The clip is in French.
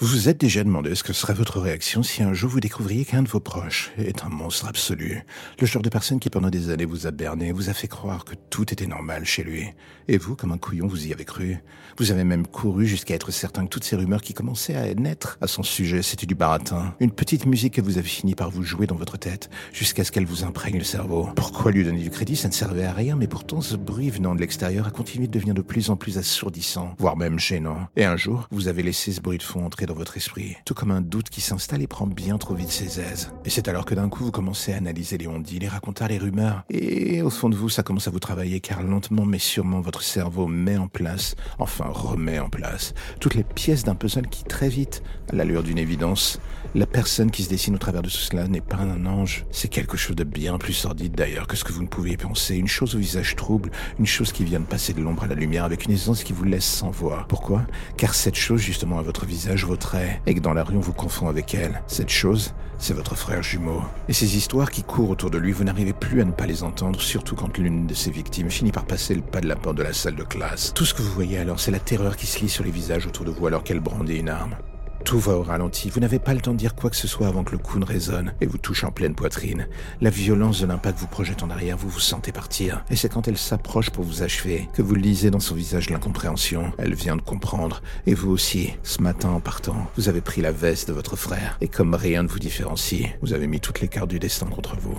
Vous vous êtes déjà demandé ce que serait votre réaction si un jour vous découvriez qu'un de vos proches est un monstre absolu, le genre de personne qui pendant des années vous a berné, vous a fait croire que tout était normal chez lui. Et vous, comme un couillon, vous y avez cru. Vous avez même couru jusqu'à être certain que toutes ces rumeurs qui commençaient à naître à son sujet, c'était du baratin. Une petite musique que vous avez fini par vous jouer dans votre tête, jusqu'à ce qu'elle vous imprègne le cerveau. Pourquoi lui donner du crédit? Ça ne servait à rien, mais pourtant ce bruit venant de l'extérieur a continué de devenir de plus en plus assourdissant, voire même gênant. Et un jour, vous avez laissé ce bruit de fond entrer votre esprit, tout comme un doute qui s'installe et prend bien trop vite ses aises. Et c'est alors que d'un coup vous commencez à analyser les ondits, les raconter les rumeurs, et au fond de vous ça commence à vous travailler car lentement mais sûrement votre cerveau met en place, enfin remet en place, toutes les pièces d'un puzzle qui très vite, à l'allure d'une évidence, la personne qui se dessine au travers de tout cela n'est pas un ange, c'est quelque chose de bien plus sordide d'ailleurs que ce que vous ne pouviez penser, une chose au visage trouble, une chose qui vient de passer de l'ombre à la lumière avec une aisance qui vous laisse sans voix. Pourquoi? Car cette chose justement à votre visage et que dans la rue on vous confond avec elle. Cette chose, c'est votre frère jumeau. Et ces histoires qui courent autour de lui, vous n'arrivez plus à ne pas les entendre, surtout quand l'une de ses victimes finit par passer le pas de la porte de la salle de classe. Tout ce que vous voyez alors, c'est la terreur qui se lit sur les visages autour de vous alors qu'elle brandit une arme. Tout va au ralenti, vous n'avez pas le temps de dire quoi que ce soit avant que le coup ne résonne et vous touche en pleine poitrine. La violence de l'impact vous projette en arrière, vous vous sentez partir. Et c'est quand elle s'approche pour vous achever que vous lisez dans son visage l'incompréhension. Elle vient de comprendre. Et vous aussi, ce matin en partant, vous avez pris la veste de votre frère. Et comme rien ne vous différencie, vous avez mis toutes les cartes du destin contre vous.